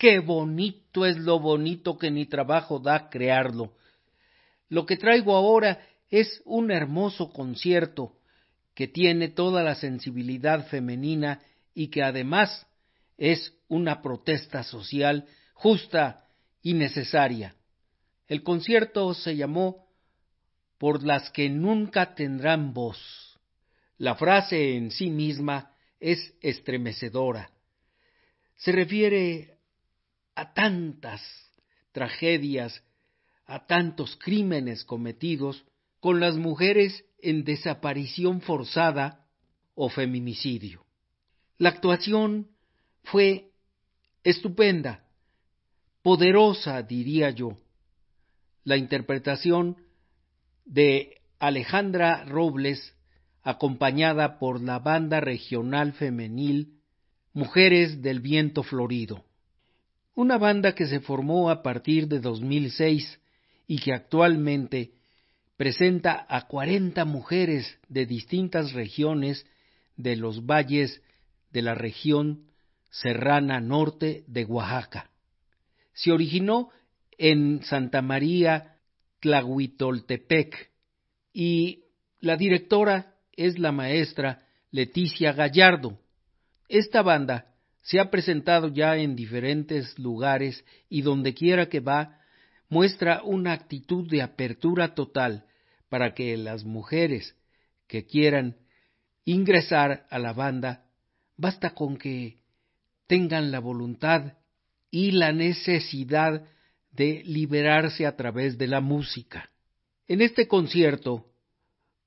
qué bonito es lo bonito que ni trabajo da crearlo. Lo que traigo ahora es un hermoso concierto que tiene toda la sensibilidad femenina y que además es una protesta social justa y necesaria. El concierto se llamó Por las que nunca tendrán voz. La frase en sí misma es estremecedora. Se refiere a tantas tragedias, a tantos crímenes cometidos con las mujeres en desaparición forzada o feminicidio. La actuación fue estupenda, poderosa, diría yo. La interpretación de Alejandra Robles, acompañada por la banda regional femenil Mujeres del Viento Florido. Una banda que se formó a partir de 2006 y que actualmente presenta a 40 mujeres de distintas regiones de los valles de la región serrana norte de Oaxaca. Se originó en Santa María Tlahuitoltepec y la directora es la maestra Leticia Gallardo. Esta banda se ha presentado ya en diferentes lugares y donde quiera que va muestra una actitud de apertura total para que las mujeres que quieran ingresar a la banda, basta con que tengan la voluntad y la necesidad de liberarse a través de la música. En este concierto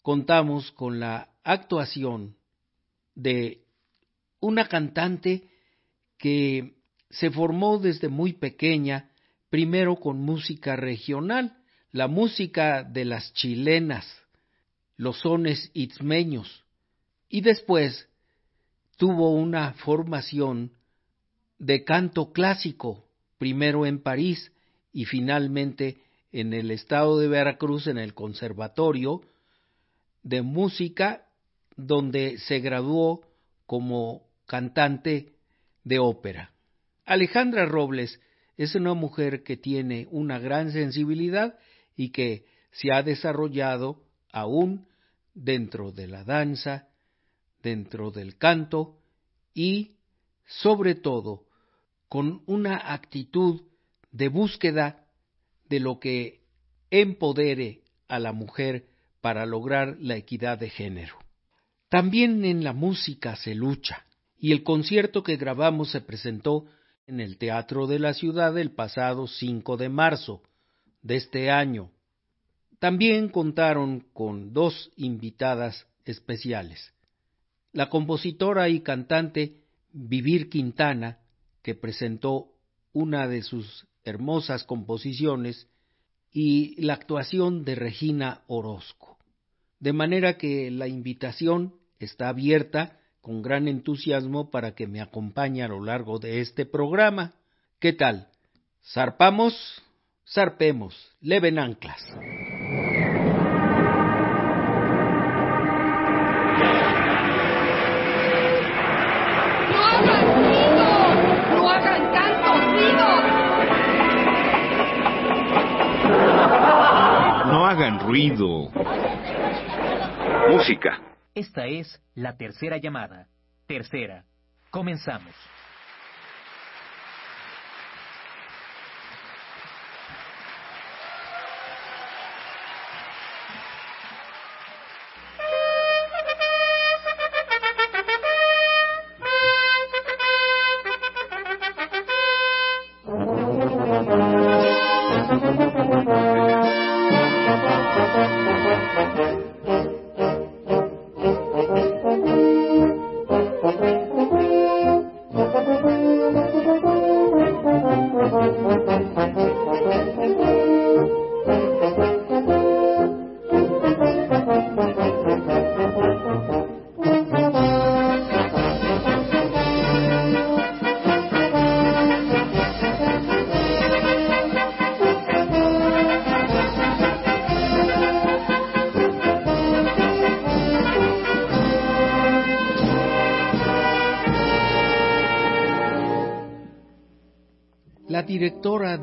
contamos con la actuación de una cantante que se formó desde muy pequeña, primero con música regional, la música de las chilenas, los sones itzmeños, y después tuvo una formación de canto clásico, primero en París y finalmente en el estado de Veracruz en el Conservatorio de Música, donde se graduó como cantante de ópera. Alejandra Robles es una mujer que tiene una gran sensibilidad y que se ha desarrollado aún dentro de la danza, dentro del canto y, sobre todo, con una actitud de búsqueda de lo que empodere a la mujer para lograr la equidad de género. También en la música se lucha, y el concierto que grabamos se presentó en el Teatro de la Ciudad el pasado 5 de marzo de este año. También contaron con dos invitadas especiales. La compositora y cantante Vivir Quintana, que presentó una de sus hermosas composiciones, y la actuación de Regina Orozco. De manera que la invitación está abierta con gran entusiasmo para que me acompañe a lo largo de este programa. ¿Qué tal? ¿Zarpamos? Zarpemos. Leven anclas. ¡No hagan tanto ruido! No hagan ruido. Música. Esta es la tercera llamada. Tercera. Comenzamos.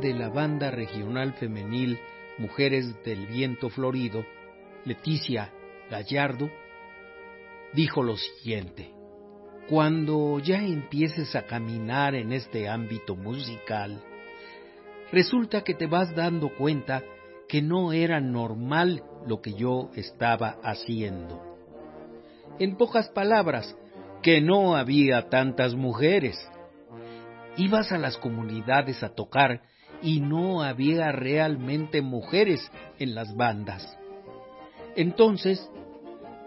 De la banda regional femenil Mujeres del Viento Florido, Leticia Gallardo, dijo lo siguiente. Cuando ya empieces a caminar en este ámbito musical, resulta que te vas dando cuenta que no era normal lo que yo estaba haciendo. En pocas palabras, que no había tantas mujeres. Ibas a las comunidades a tocar y no había realmente mujeres en las bandas. Entonces,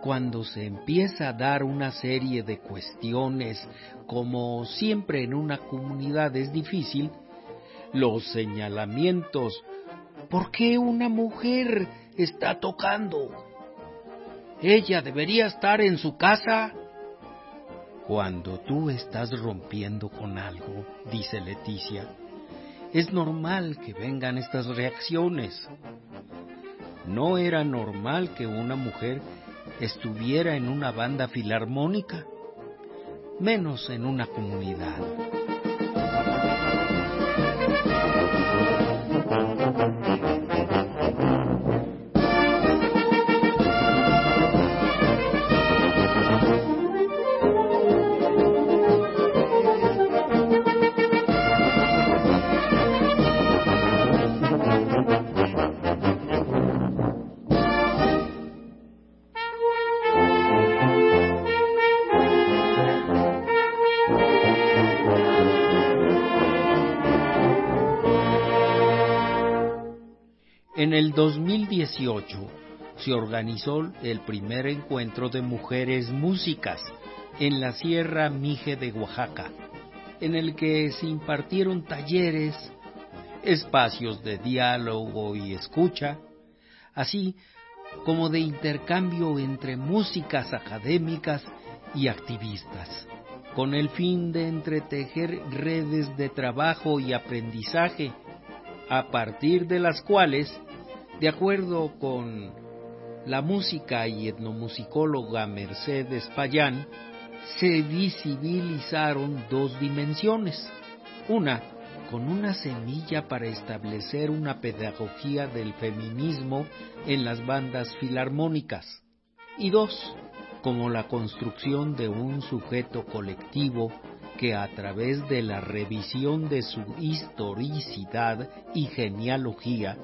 cuando se empieza a dar una serie de cuestiones, como siempre en una comunidad es difícil, los señalamientos, ¿por qué una mujer está tocando? Ella debería estar en su casa. Cuando tú estás rompiendo con algo, dice Leticia, es normal que vengan estas reacciones. No era normal que una mujer estuviera en una banda filarmónica, menos en una comunidad. 2018 se organizó el primer encuentro de mujeres músicas en la Sierra Mije de Oaxaca, en el que se impartieron talleres, espacios de diálogo y escucha, así como de intercambio entre músicas académicas y activistas, con el fin de entretejer redes de trabajo y aprendizaje, a partir de las cuales de acuerdo con la música y etnomusicóloga Mercedes Payán, se visibilizaron dos dimensiones. Una, con una semilla para establecer una pedagogía del feminismo en las bandas filarmónicas. Y dos, como la construcción de un sujeto colectivo que a través de la revisión de su historicidad y genealogía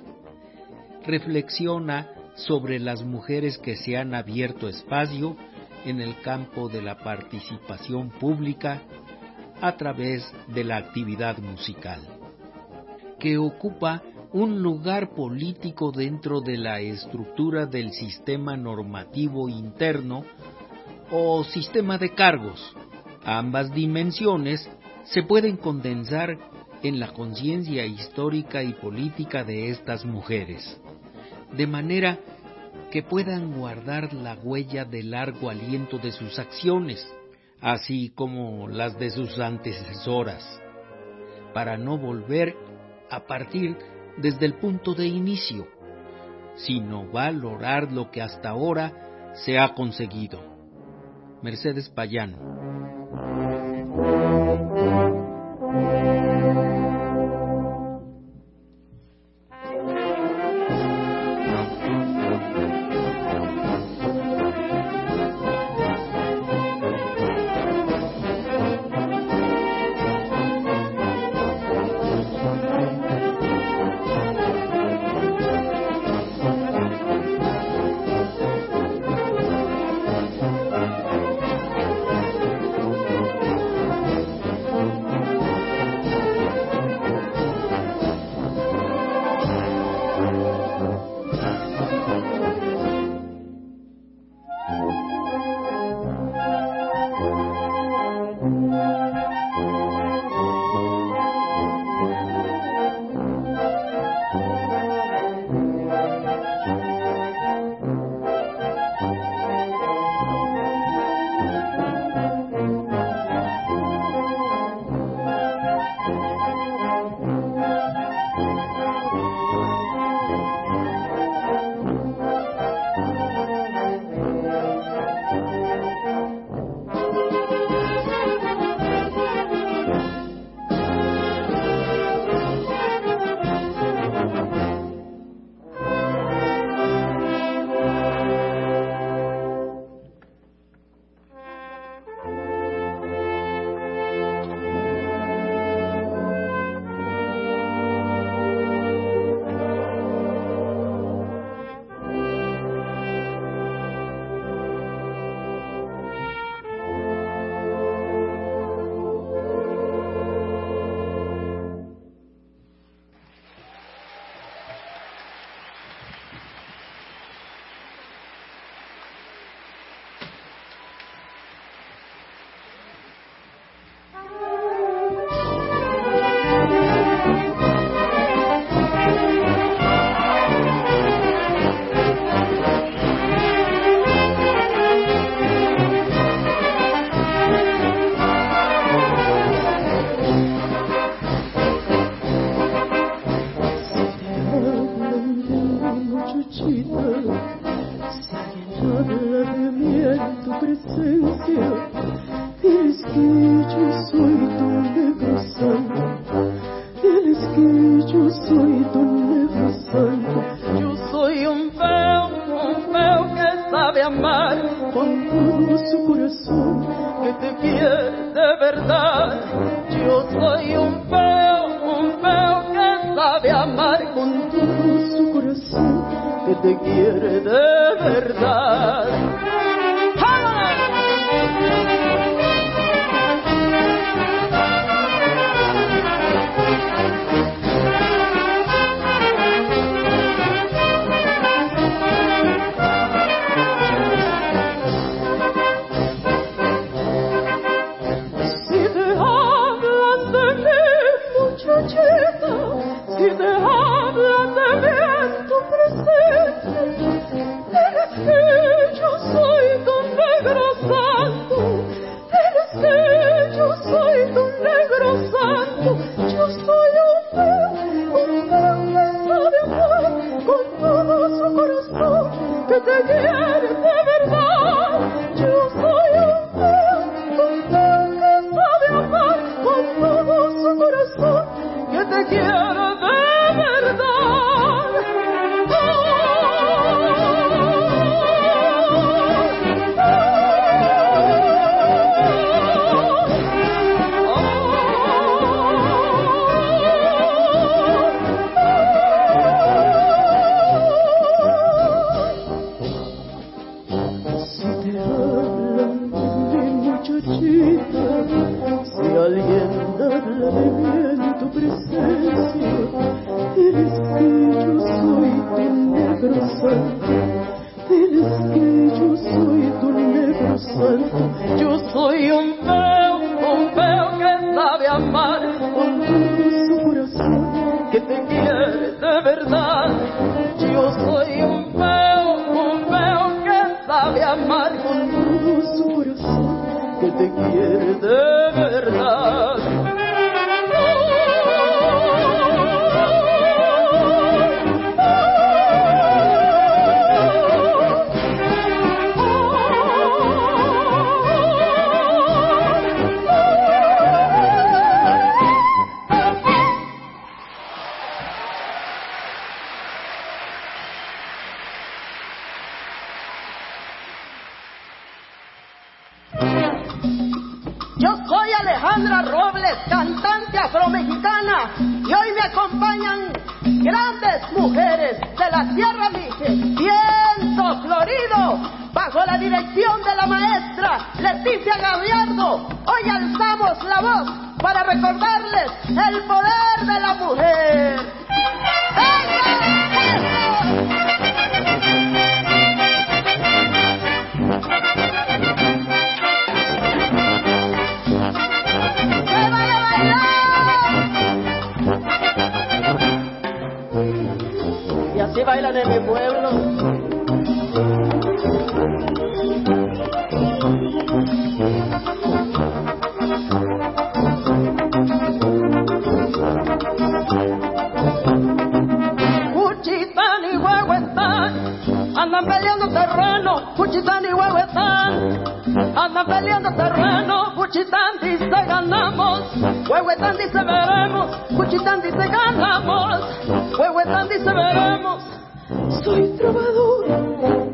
reflexiona sobre las mujeres que se han abierto espacio en el campo de la participación pública a través de la actividad musical, que ocupa un lugar político dentro de la estructura del sistema normativo interno o sistema de cargos. Ambas dimensiones se pueden condensar en la conciencia histórica y política de estas mujeres de manera que puedan guardar la huella de largo aliento de sus acciones, así como las de sus antecesoras, para no volver a partir desde el punto de inicio, sino valorar lo que hasta ahora se ha conseguido. Mercedes Payano. nochecita, sintiendo la miel en tu. Mi muchachita, si alguien habla de mí en tu presencia, diles que yo soy tu negro santo, diles que yo soy tu negro santo, yo soy Cuchitán y Huehuetán andan peleando terreno, Cuchitán dice ganamos, Huehuetán dice veremos, Cuchitán dice ganamos, Huehuetán dice veremos. Soy trovador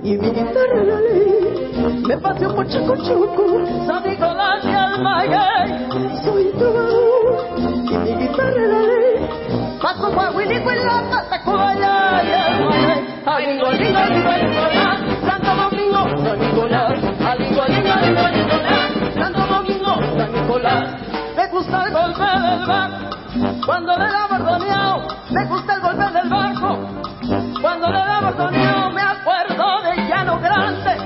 y mi guitarra la ley, me paseo por Choco Choco, San Nicolás y el Maguey. Soy trovador y mi guitarra la ley, paso guaguilico y la patacoya y. Nicolás. Lingo, lingo, lingo, la, Santo Domingo, San Nicolás. Me gusta el golpe del barco, cuando le da bordoneado, me gusta el golpe del barco. Cuando le da bordoneado me acuerdo de Llano Grande,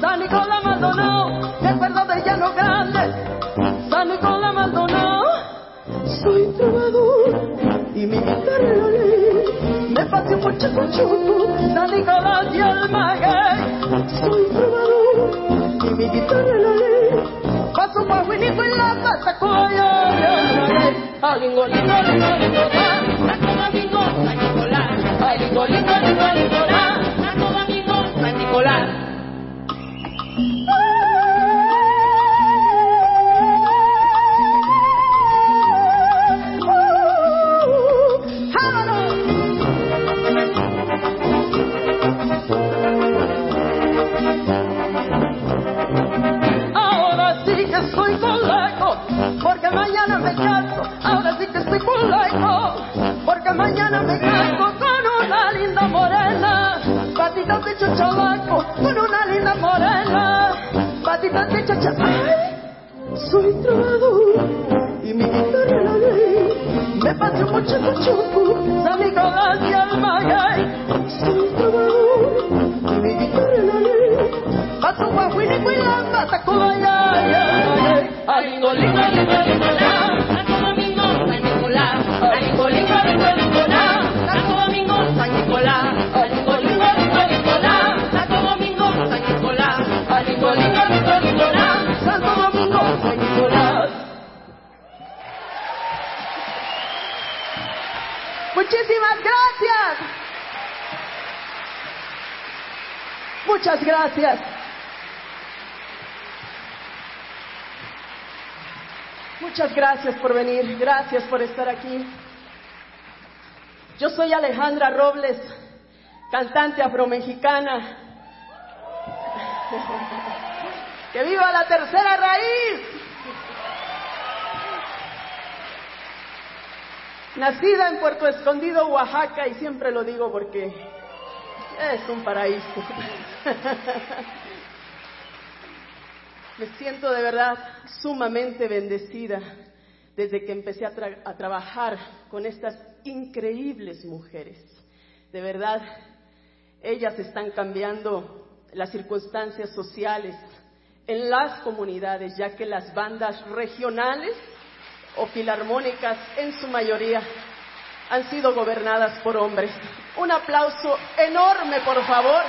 San Nicolás Maldonado, me acuerdo de Llano Grande, San Nicolás Maldonado. Soy trovador y mi guitarra me por Chaco Choco, San Nicolás y chachalaco. Soy trovador y mi guitarra la ley, me paseo mucho choco, Muchas gracias. Muchas gracias por venir, gracias por estar aquí. Yo soy Alejandra Robles, cantante afromexicana. ¡Que viva la tercera raíz! Nacida en Puerto Escondido, Oaxaca, y siempre lo digo porque es un paraíso. Me siento de verdad sumamente bendecida desde que empecé a, tra- a trabajar con estas increíbles mujeres. De verdad, ellas están cambiando las circunstancias sociales en las comunidades, ya que las bandas regionales o filarmónicas en su mayoría han sido gobernadas por hombres. Un aplauso enorme, por favor,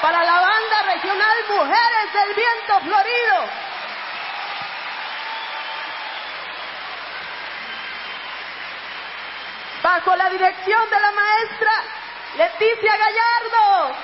para la banda regional Mujeres del Viento Florido. Bajo la dirección de la maestra Leticia Gallardo.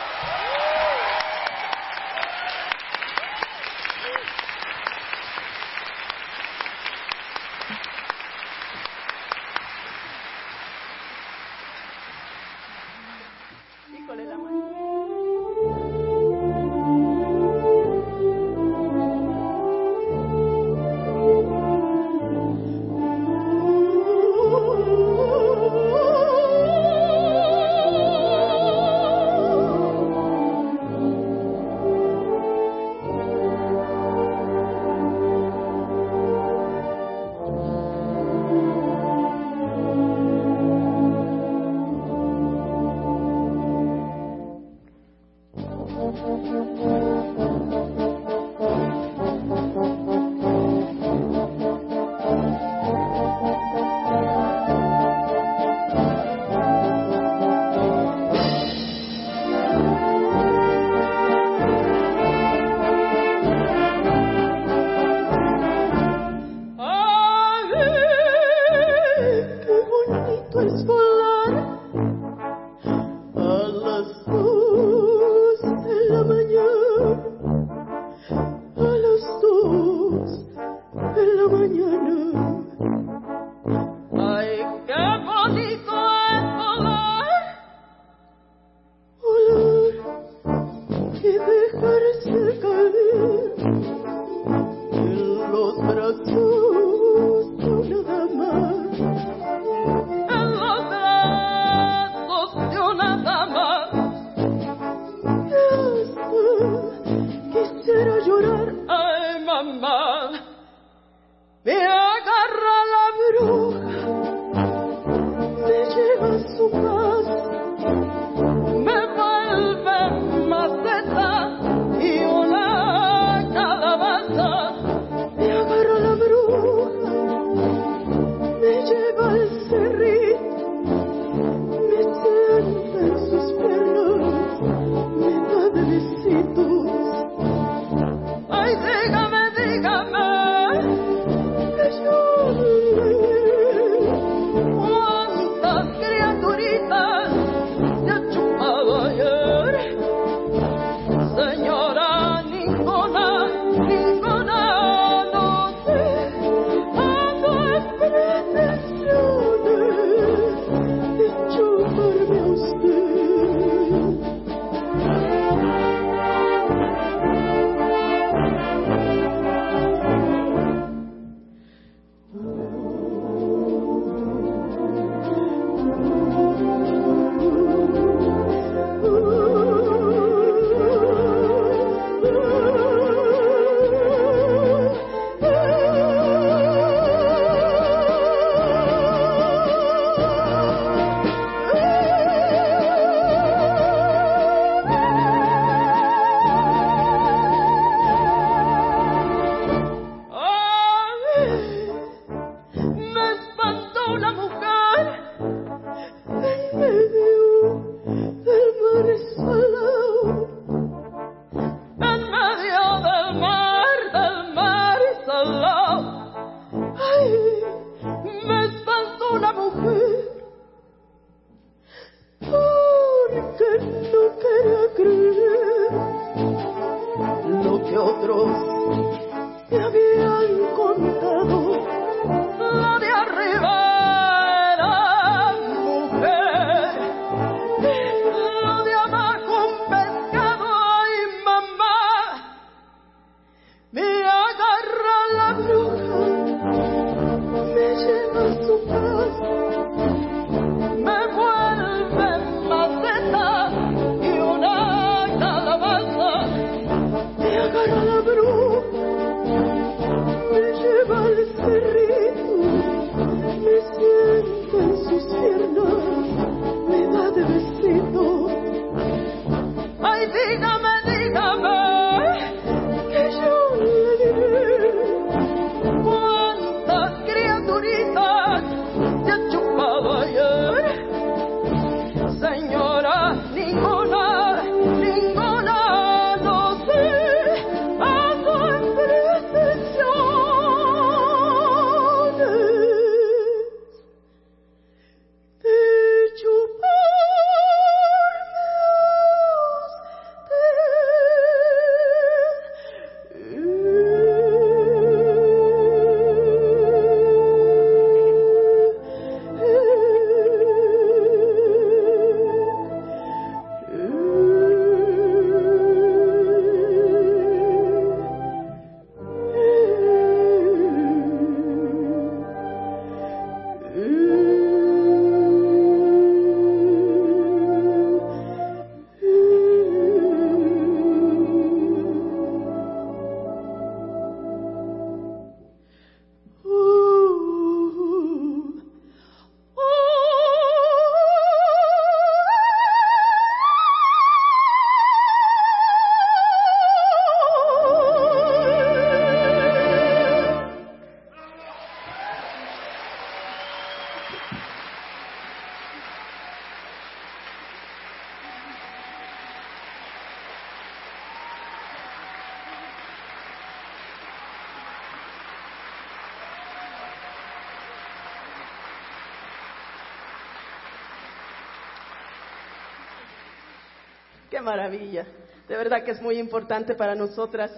Maravilla. De verdad que es muy importante para nosotras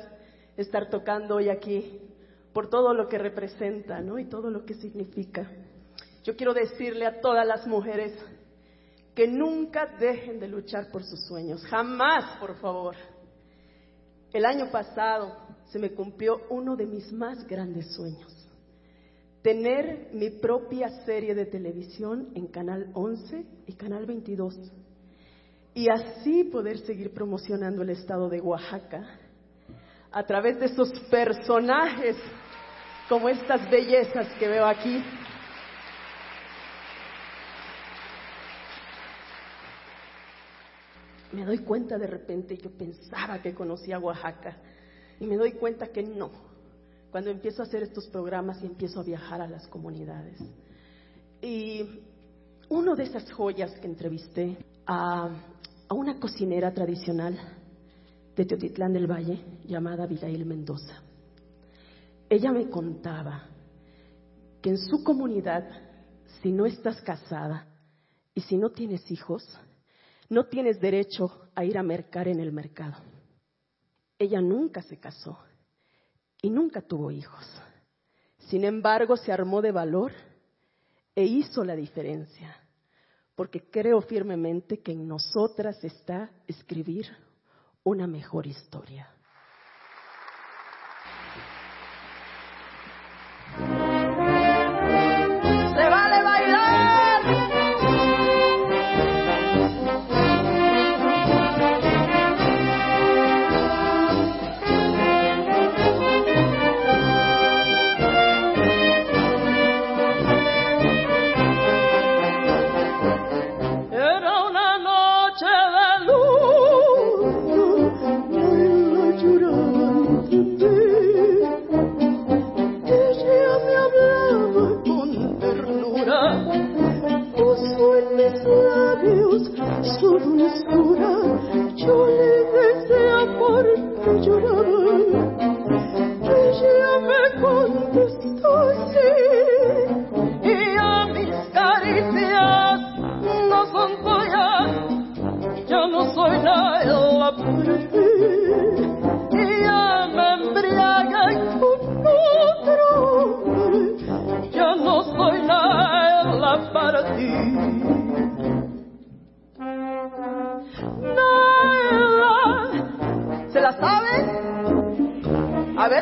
estar tocando hoy aquí por todo lo que representa, ¿no? Y todo lo que significa. Yo quiero decirle a todas las mujeres que nunca dejen de luchar por sus sueños. Jamás, por favor. El año pasado se me cumplió uno de mis más grandes sueños. Tener mi propia serie de televisión en Canal 11 y Canal 22 y así poder seguir promocionando el estado de Oaxaca a través de esos personajes como estas bellezas que veo aquí. Me doy cuenta de repente, yo pensaba que conocía Oaxaca y me doy cuenta que no, cuando empiezo a hacer estos programas y empiezo a viajar a las comunidades. Y uno de esas joyas que entrevisté a, a una cocinera tradicional de Teotitlán del Valle llamada Abigail Mendoza. Ella me contaba que en su comunidad, si no estás casada y si no tienes hijos, no tienes derecho a ir a mercar en el mercado. Ella nunca se casó y nunca tuvo hijos. Sin embargo, se armó de valor e hizo la diferencia, porque creo firmemente que en nosotras está escribir una mejor historia.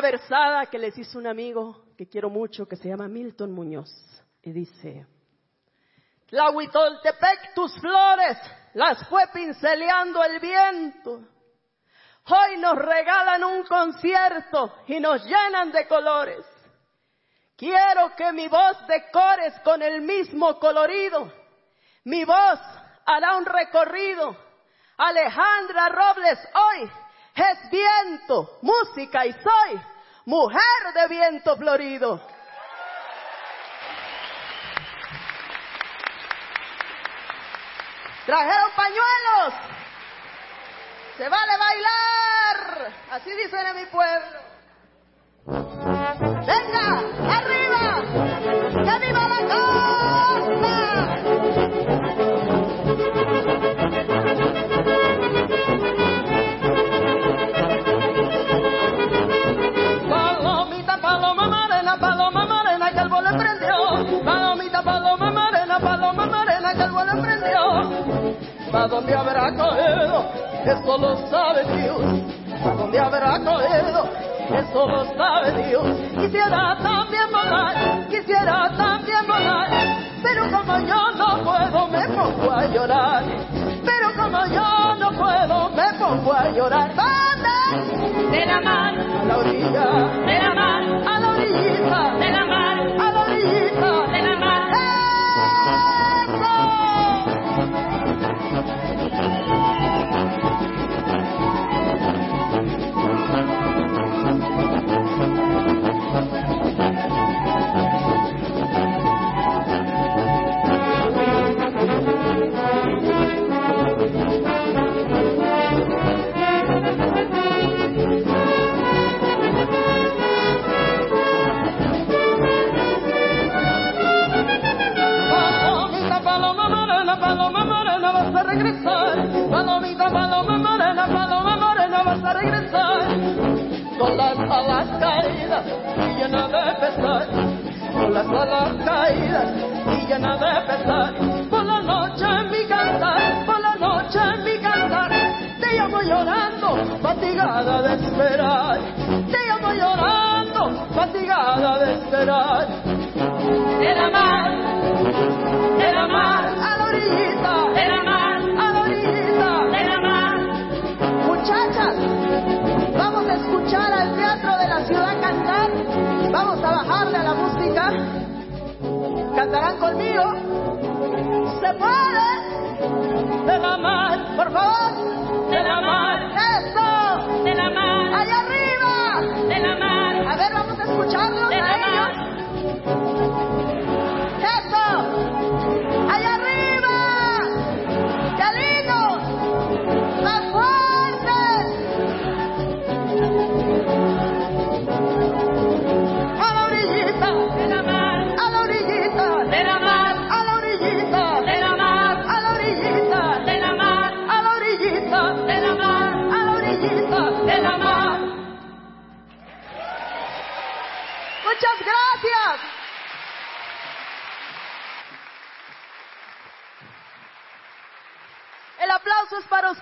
Versada que les hizo un amigo que quiero mucho, que se llama Milton Muñoz, y dice, Tlahuitoltepec, tus flores las fue pinceleando el viento. Hoy nos regalan un concierto y nos llenan de colores. Quiero que mi voz decores con el mismo colorido. Mi voz hará un recorrido. Alejandra Robles hoy es viento, música y soy mujer de viento florido. Trajeron pañuelos. Se vale bailar. Así dicen en mi pueblo. Venga, arriba. ¿Pa dónde habrá caído? Eso lo sabe Dios. ¿Pa dónde habrá caído? Eso lo sabe Dios. Quisiera también volar, quisiera también volar. Pero como yo no puedo, me pongo a llorar. Pero como yo no puedo, me pongo a llorar. ¿Dónde? de la mar, A la orilla. de la mar,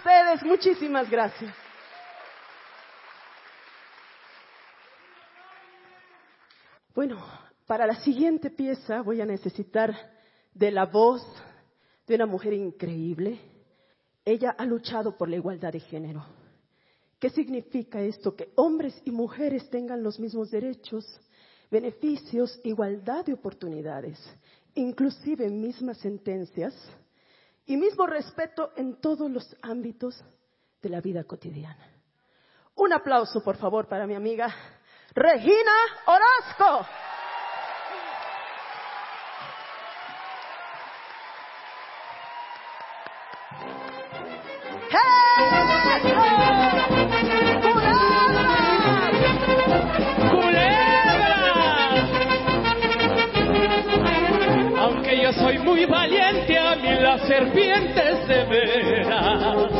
ustedes. Muchísimas gracias. Bueno, para la siguiente pieza voy a necesitar de la voz de una mujer increíble. Ella ha luchado por la igualdad de género. ¿Qué significa esto? Que hombres y mujeres tengan los mismos derechos, beneficios, igualdad de oportunidades, inclusive mismas sentencias y mismo respeto en todos los ámbitos de la vida cotidiana. Un aplauso, por favor, para mi amiga Regina Orozco. Aunque yo soy muy valiente, serpientes de veras.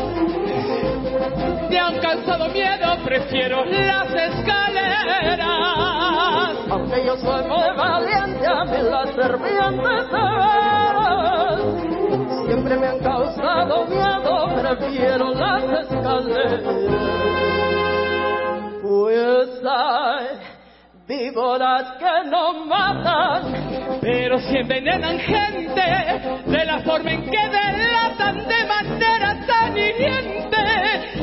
Me han cansado miedo, prefiero las escaleras. Aunque yo soy muy valiente, a mí las serpientes de veras siempre me han causado miedo, prefiero las escaleras. Pues hay víboras que no matan, Pero si envenenan gente de la forma en que delatan de manera tan hiriente.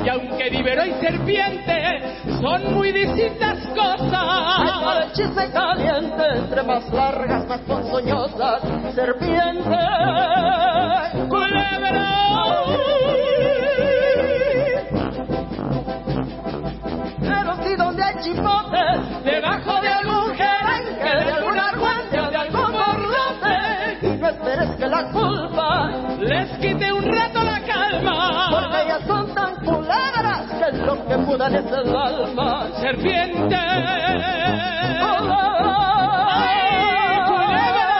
Y aunque víbero y serpiente son muy distintas cosas. el chisme caliente, entre más largas, más ponzoñosas, serpiente. Mudan es el alma. Serpiente. Ay, culebra,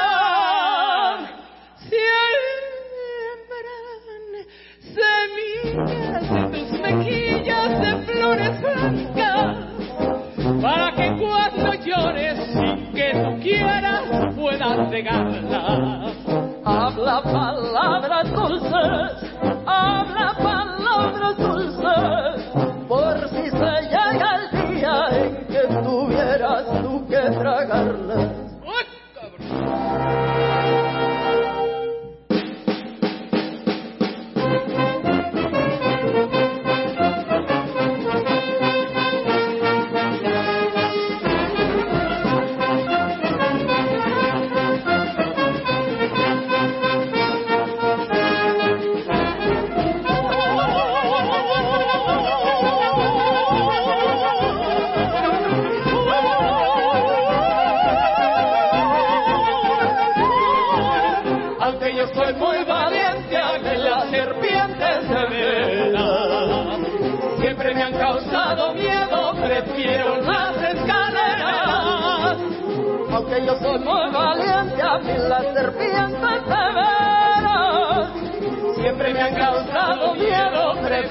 siembran semillas en tus mejillas de flores blancas para que cuando llores sin que tú quieras puedas regarlas. Habla palabras dulces, habla palabras dulces,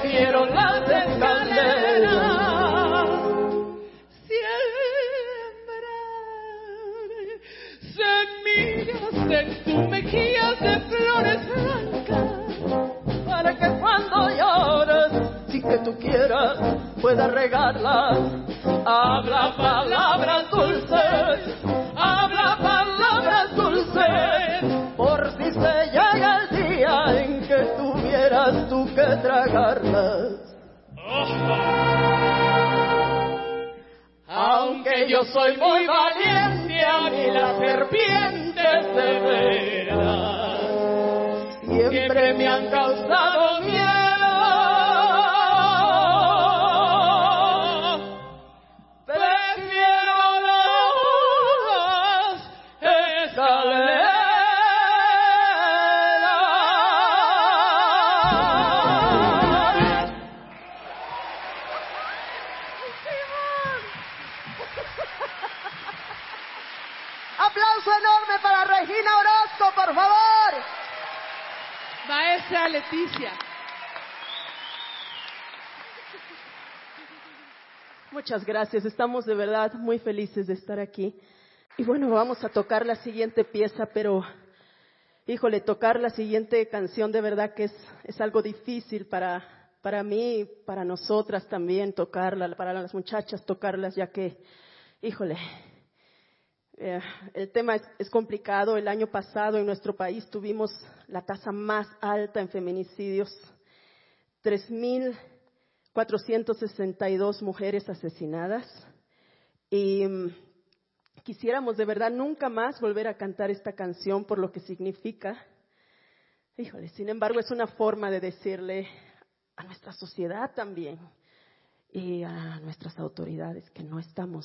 prefiero las escaleras. Siembra semillas en tus mejillas de flores blancas. para que cuando llores, sin que tú quieras, puedas regarlas. Habla palabras que tragarlas. Aunque yo soy muy valiente, a mí las serpientes de veras siempre me han causado miedo. Maestra Leticia. Muchas gracias, estamos de verdad muy felices de estar aquí. Y bueno, vamos a tocar la siguiente pieza, pero híjole, tocar la siguiente canción de verdad que es, es algo difícil para, para mí, para nosotras también tocarla, para las muchachas tocarlas, ya que, híjole, eh, el tema es, es complicado. El año pasado en nuestro país tuvimos la tasa más alta en feminicidios, 3.462 mujeres asesinadas. Y mm, quisiéramos de verdad nunca más volver a cantar esta canción por lo que significa. Híjole, sin embargo, es una forma de decirle a nuestra sociedad también y a nuestras autoridades que no estamos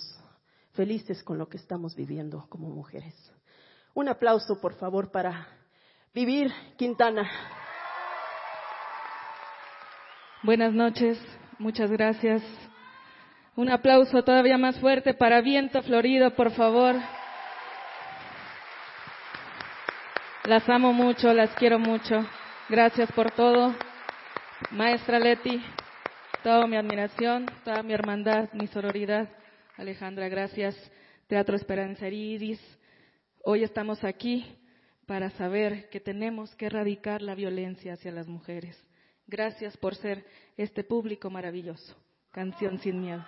felices con lo que estamos viviendo como mujeres. Un aplauso, por favor, para Vivir Quintana. Buenas noches, muchas gracias. Un aplauso todavía más fuerte para Viento Florido, por favor. Las amo mucho, las quiero mucho. Gracias por todo. Maestra Leti, toda mi admiración, toda mi hermandad, mi sororidad. Alejandra, gracias. Teatro Esperanza Iris. Hoy estamos aquí para saber que tenemos que erradicar la violencia hacia las mujeres. Gracias por ser este público maravilloso. Canción sin miedo.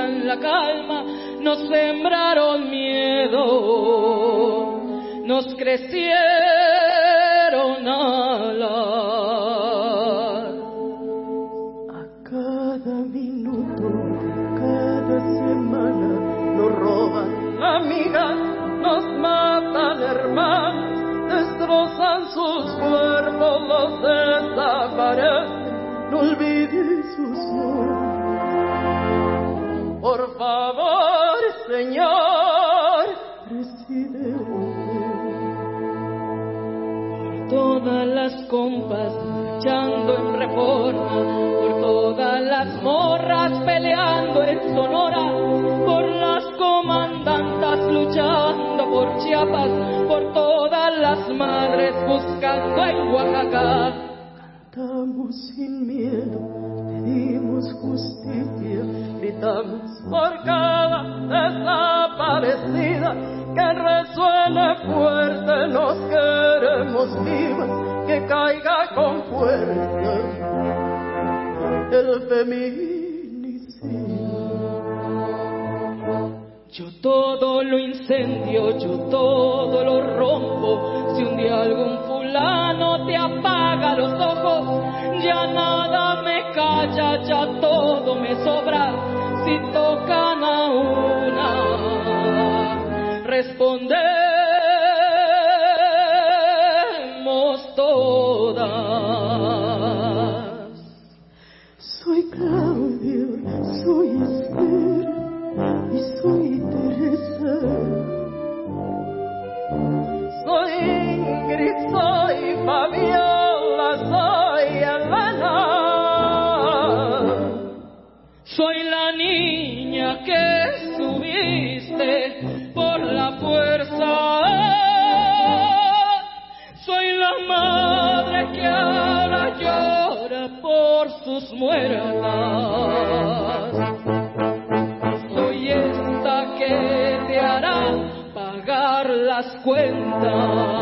Quitan la calma, nos sembraron miedo, nos crecieron alas. A cada minuto, cada semana nos roban amigas, nos matan hermanos, destrozan sus cuerpos, los desaparecen, no olvides sus nombres. Por favor, Señor, presidente. todas las compas luchando en reforma, por todas las morras peleando en Sonora, por las comandantas luchando por Chiapas, por todas las madres buscando en Oaxaca. Cantamos sin miedo, pedimos justicia, Gritamos por cada desaparecida, que resuene fuerte, nos queremos vivas, que caiga con fuerza el feminicidio. Yo todo lo incendio, yo todo lo rompo. Si un día algún fulano te apaga los ojos, ya nada me calla, ya todo me sobra. Si tocan a una, respondemos todas. Soy Claudia, soy Esther y soy Teresa. Soy Ingrid, muertas. Soy esta que te hará pagar las cuentas.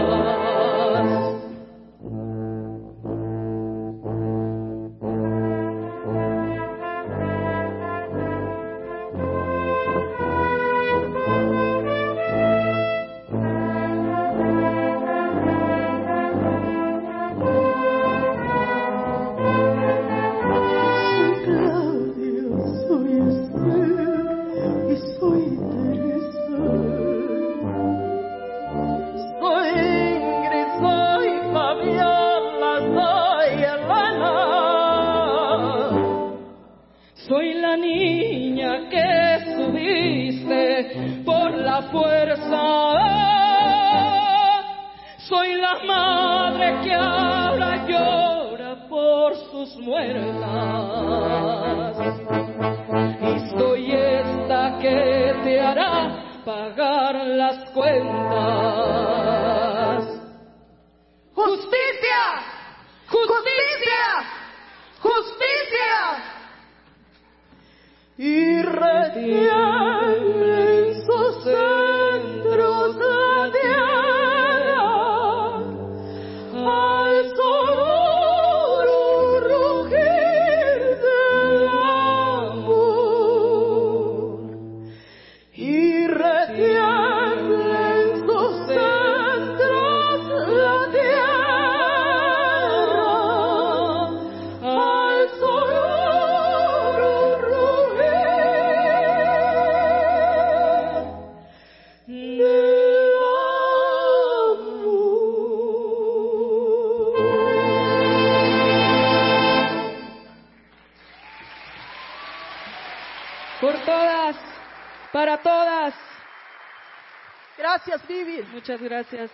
Muchas gracias.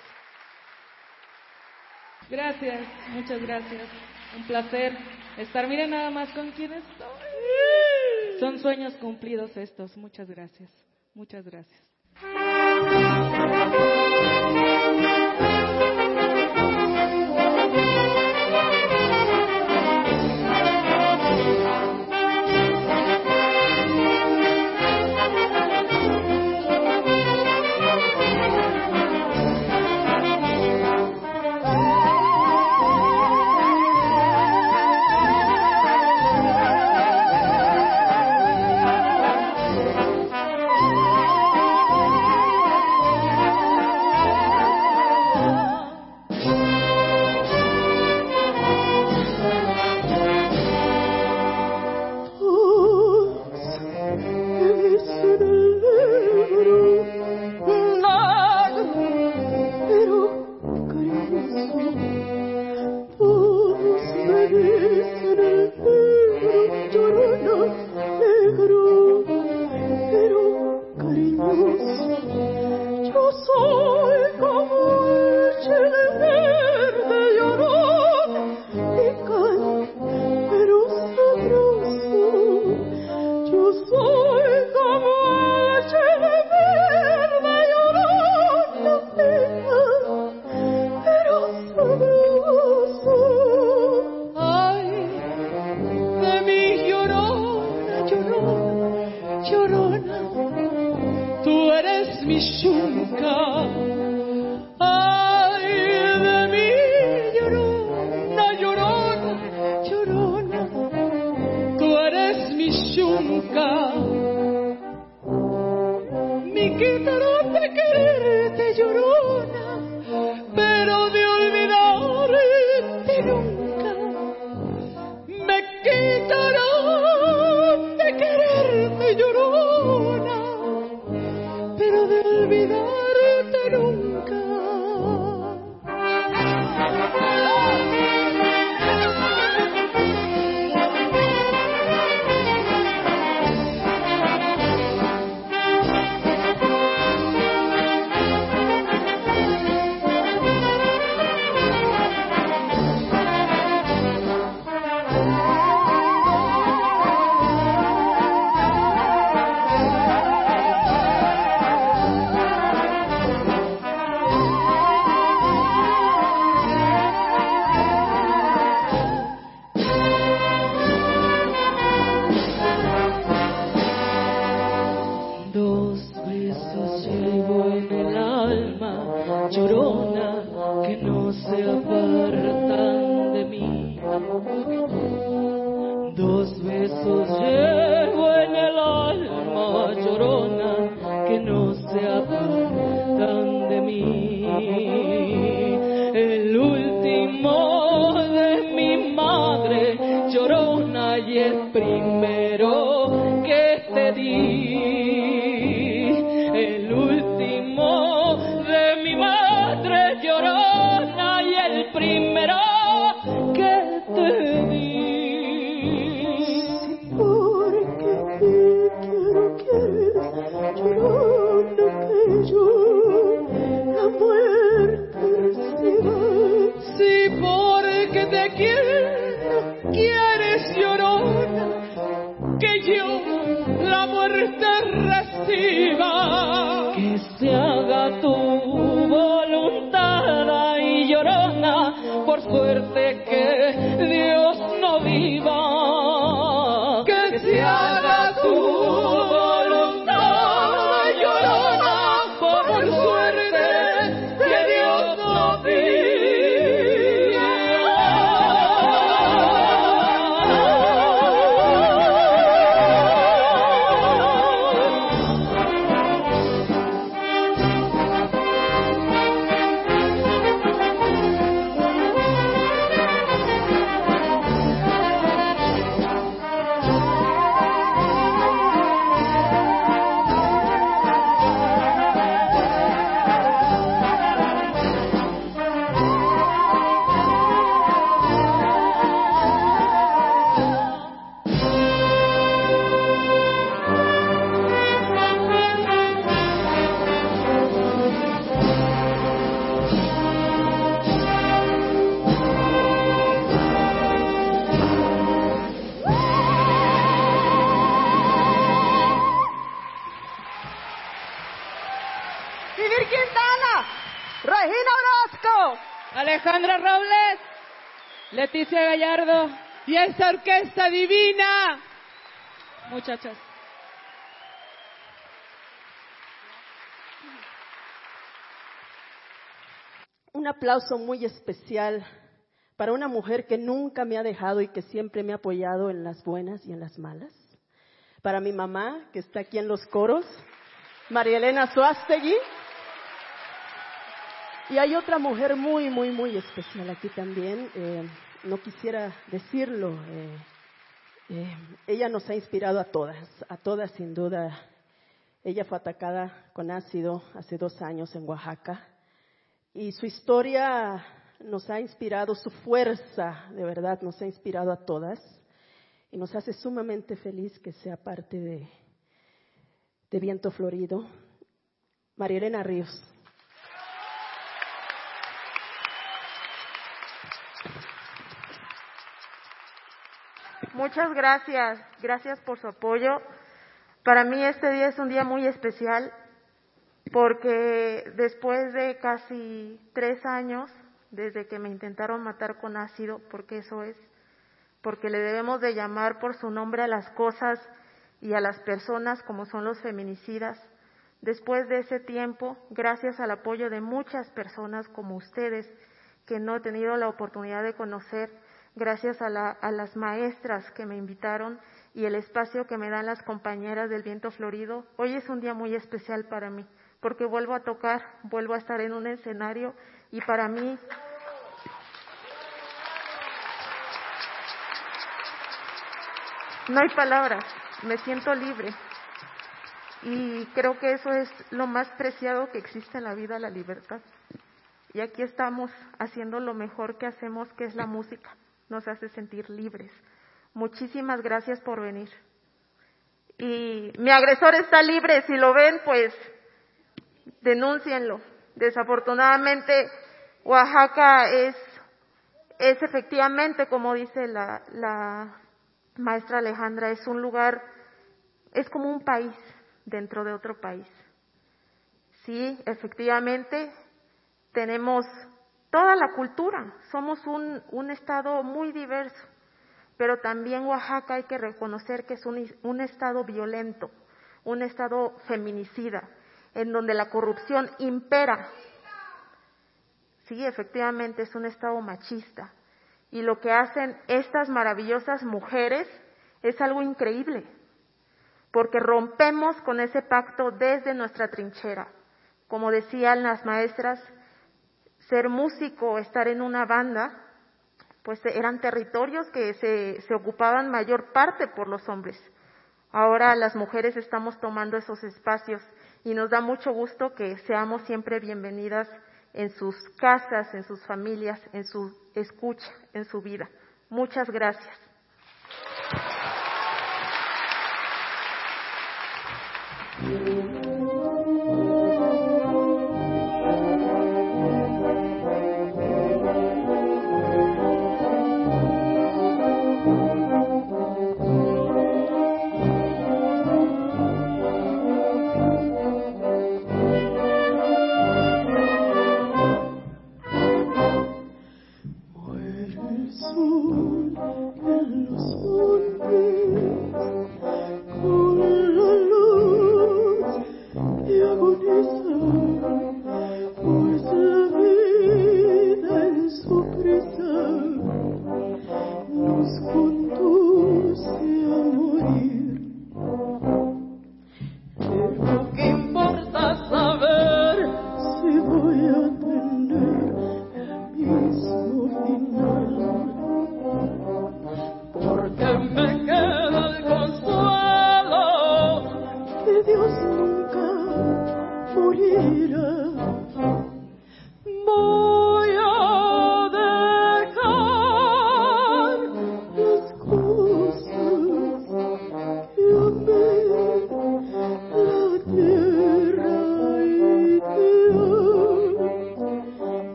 Gracias, muchas gracias. Un placer estar. Miren nada más con quién estoy. Son sueños cumplidos estos. Muchas gracias. Muchas gracias. os versos de Leticia Gallardo Y esta orquesta divina. muchachas. Un aplauso muy especial para una mujer que nunca me ha dejado y que siempre me ha apoyado en las buenas y en las malas. Para mi mamá, que está aquí en los coros, María Elena Suástegui. Y hay otra mujer muy, muy, muy especial aquí también. eh, no quisiera decirlo. eh, eh, ella nos ha inspirado a todas, a todas sin duda. Ella fue atacada con ácido hace dos años en Oaxaca y su historia nos ha inspirado, su fuerza de verdad nos ha inspirado a todas y nos hace sumamente feliz que sea parte de, de Viento Florido. María Elena Ríos. Muchas gracias, gracias por su apoyo. Para mí este día es un día muy especial porque después de casi tres años, desde que me intentaron matar con ácido, porque eso es, porque le debemos de llamar por su nombre a las cosas y a las personas como son los feminicidas, después de ese tiempo, gracias al apoyo de muchas personas como ustedes, que no he tenido la oportunidad de conocer, gracias a, la- a las maestras que me invitaron y el espacio que me dan las compañeras del viento florido, hoy es un día muy especial para mí, porque vuelvo a tocar, vuelvo a estar en un escenario y para mí no hay palabras, me siento libre. Y creo que eso es lo más preciado que existe en la vida, la libertad. Y aquí estamos haciendo lo mejor que hacemos, que es la música. Nos hace sentir libres. Muchísimas gracias por venir. Y mi agresor está libre. Si lo ven, pues denúncienlo. Desafortunadamente, Oaxaca es, es efectivamente, como dice la, la maestra Alejandra, es un lugar, es como un país dentro de otro país. Sí, efectivamente, tenemos toda la cultura, somos un, estado muy diverso, pero también Oaxaca hay que reconocer que es un estado violento, un estado feminicida, en donde la corrupción impera. Sí, efectivamente es un estado machista. Y lo que hacen estas maravillosas mujeres es algo increíble, porque rompemos con ese pacto desde nuestra trinchera. Como decían las maestras, ser músico, estar en una banda, pues eran territorios que se, se ocupaban mayor parte por los hombres. Ahora las mujeres estamos tomando esos espacios y nos da mucho gusto que seamos siempre bienvenidas en sus casas, en sus familias, en su escucha, en su vida. Muchas gracias.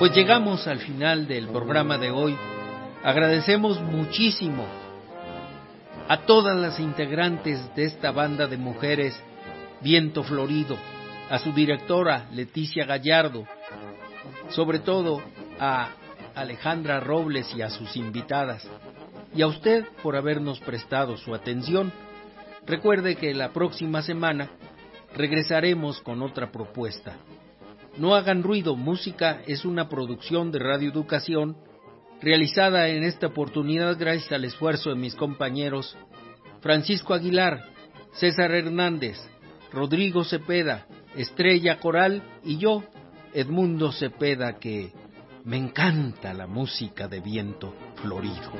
Pues llegamos al final del programa de hoy. Agradecemos muchísimo a todas las integrantes de esta banda de mujeres Viento Florido, a su directora Leticia Gallardo, sobre todo a Alejandra Robles y a sus invitadas, y a usted por habernos prestado su atención. Recuerde que la próxima semana regresaremos con otra propuesta. No hagan ruido, música es una producción de Radio Educación realizada en esta oportunidad gracias al esfuerzo de mis compañeros Francisco Aguilar, César Hernández, Rodrigo Cepeda, Estrella Coral y yo, Edmundo Cepeda, que me encanta la música de viento florido.